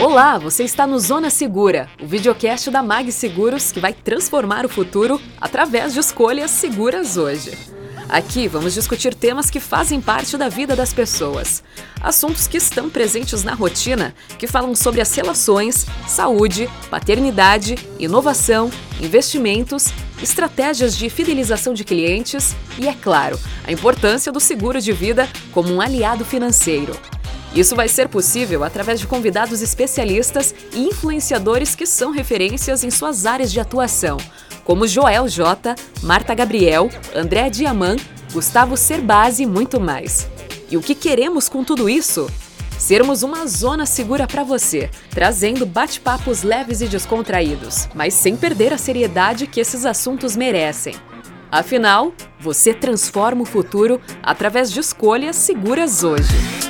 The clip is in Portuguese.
Olá, você está no Zona Segura, o videocast da Mag Seguros que vai transformar o futuro através de escolhas seguras hoje. Aqui vamos discutir temas que fazem parte da vida das pessoas. Assuntos que estão presentes na rotina, que falam sobre as relações, saúde, paternidade, inovação, investimentos, estratégias de fidelização de clientes e, é claro, a importância do seguro de vida como um aliado financeiro. Isso vai ser possível através de convidados especialistas e influenciadores que são referências em suas áreas de atuação, como Joel J, Marta Gabriel, André Diamant, Gustavo Cerbasi e muito mais. E o que queremos com tudo isso? Sermos uma zona segura para você, trazendo bate-papos leves e descontraídos, mas sem perder a seriedade que esses assuntos merecem. Afinal, você transforma o futuro através de escolhas seguras hoje.